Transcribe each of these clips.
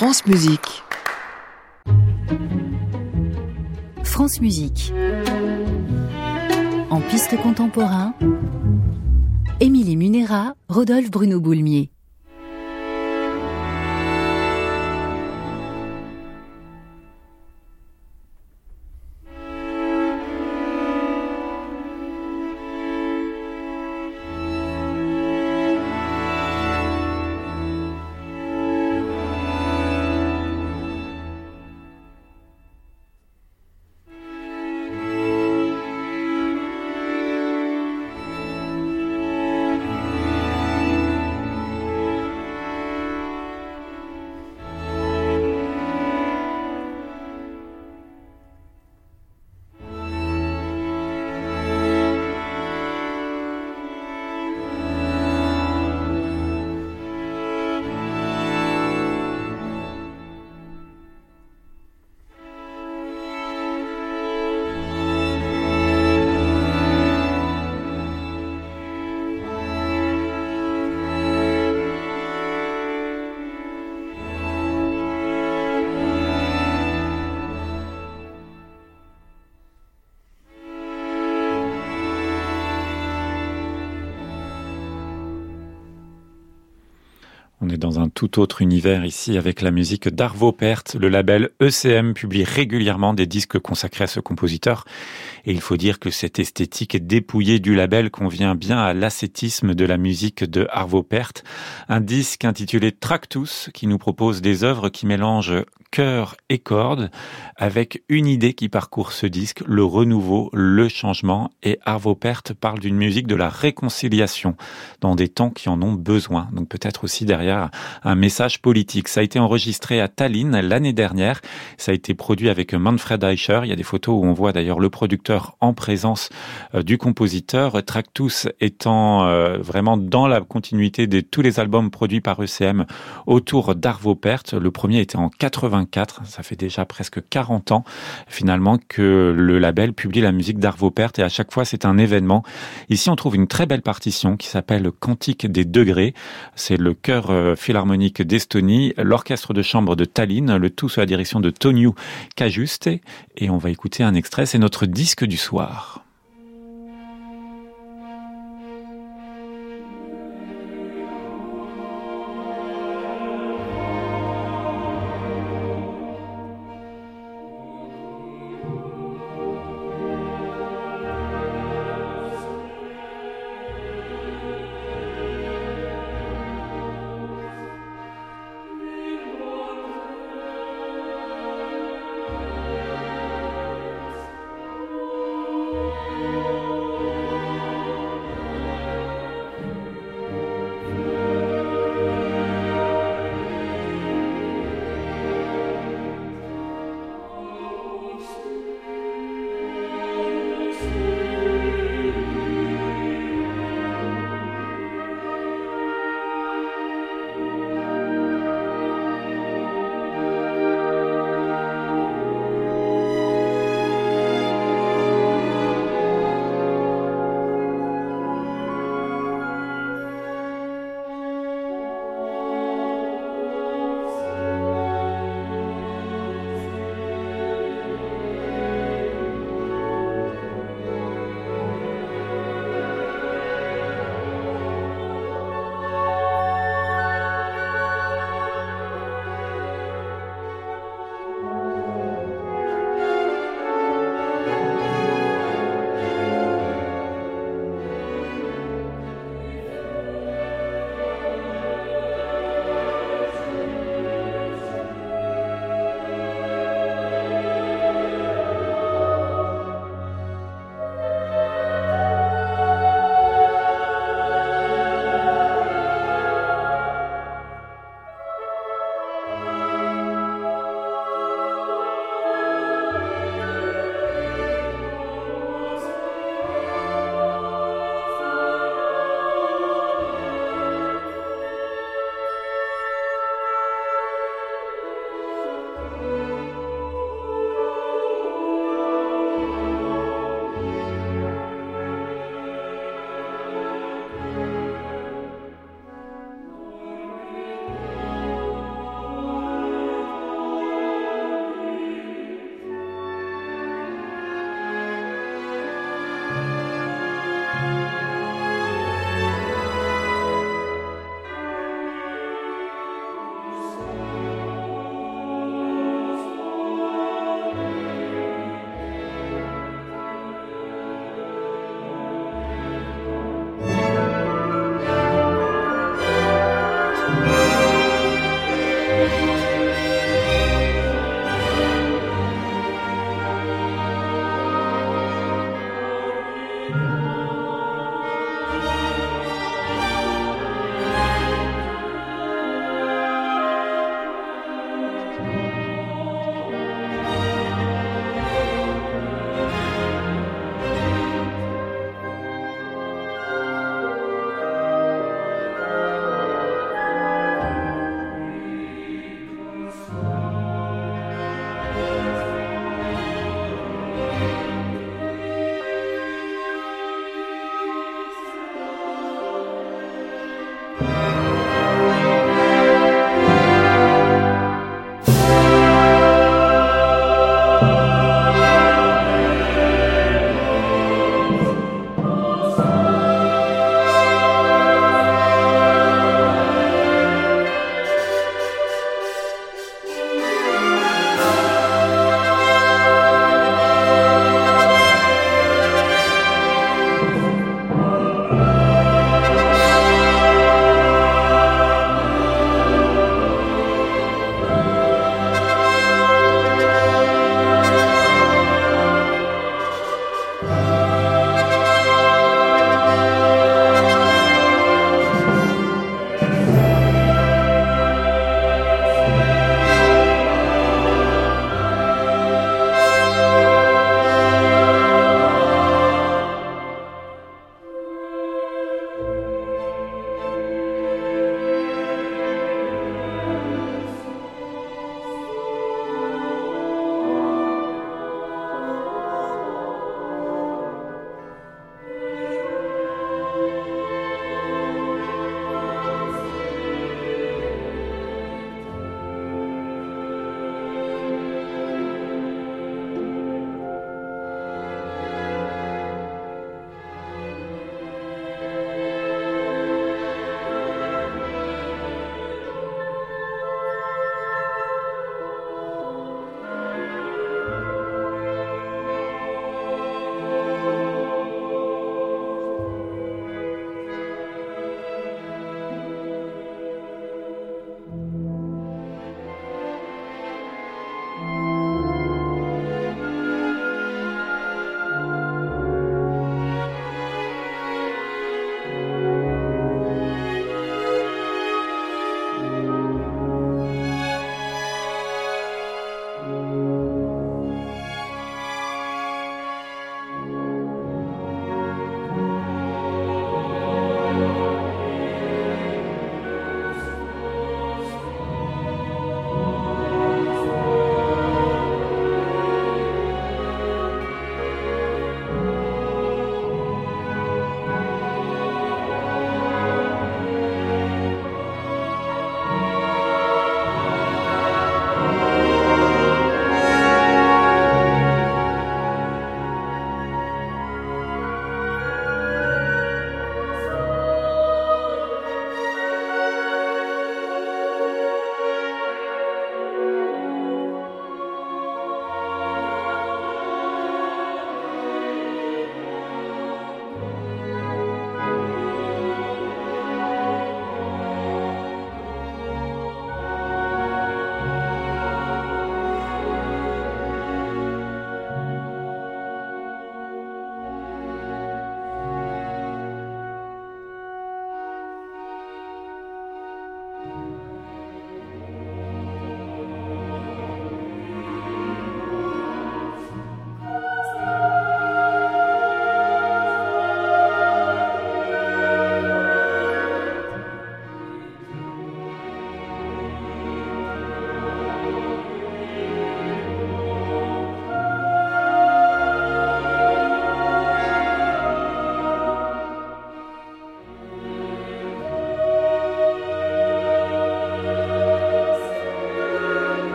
France Musique. France Musique. En piste contemporain, Émilie Munera, Rodolphe Bruno Boulmier. Tout autre univers ici avec la musique d'Arvo Pärt. Le label ECM publie régulièrement des disques consacrés à ce compositeur. Et il faut dire que cette esthétique dépouillée du label convient bien à l'ascétisme de la musique de Arvo Pärt. Un disque intitulé Tractus qui nous propose des œuvres qui mélangent cœur et cordes avec une idée qui parcourt ce disque, le renouveau, le changement. Et Arvo Pärt parle d'une musique de la réconciliation dans des temps qui en ont besoin. Donc peut-être aussi derrière un message politique. Ça a été enregistré à Tallinn l'année dernière. Ça a été produit avec Manfred Eicher. Il y a des photos où on voit d'ailleurs le producteur en présence euh, du compositeur. Tractus étant euh, vraiment dans la continuité de tous les albums produits par ECM autour d'Arvo Pärt. Le premier était en 84. Ça fait déjà presque 40 ans finalement que le label publie la musique d'Arvo Pärt et à chaque fois c'est un événement. Ici on trouve une très belle partition qui s'appelle Cantique des degrés. C'est le chœur euh, d'Estonie, l'orchestre de chambre de Tallinn, le tout sous la direction de Toniu Kajuste. Et on va écouter un extrait, c'est notre disque du soir.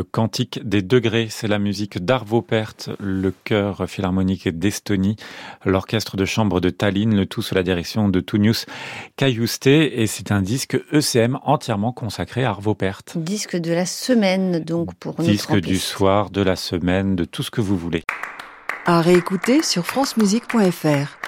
Le Cantique des degrés, c'est la musique d'Arvo Pärt, le chœur philharmonique d'Estonie, l'orchestre de chambre de Tallinn, le tout sous la direction de Tunius Kayuste, et c'est un disque ECM entièrement consacré à Arvo Pärt. Disque de la semaine, donc, pour nous. Disque du soir, de la semaine, de tout ce que vous voulez. À réécouter sur francemusique.fr.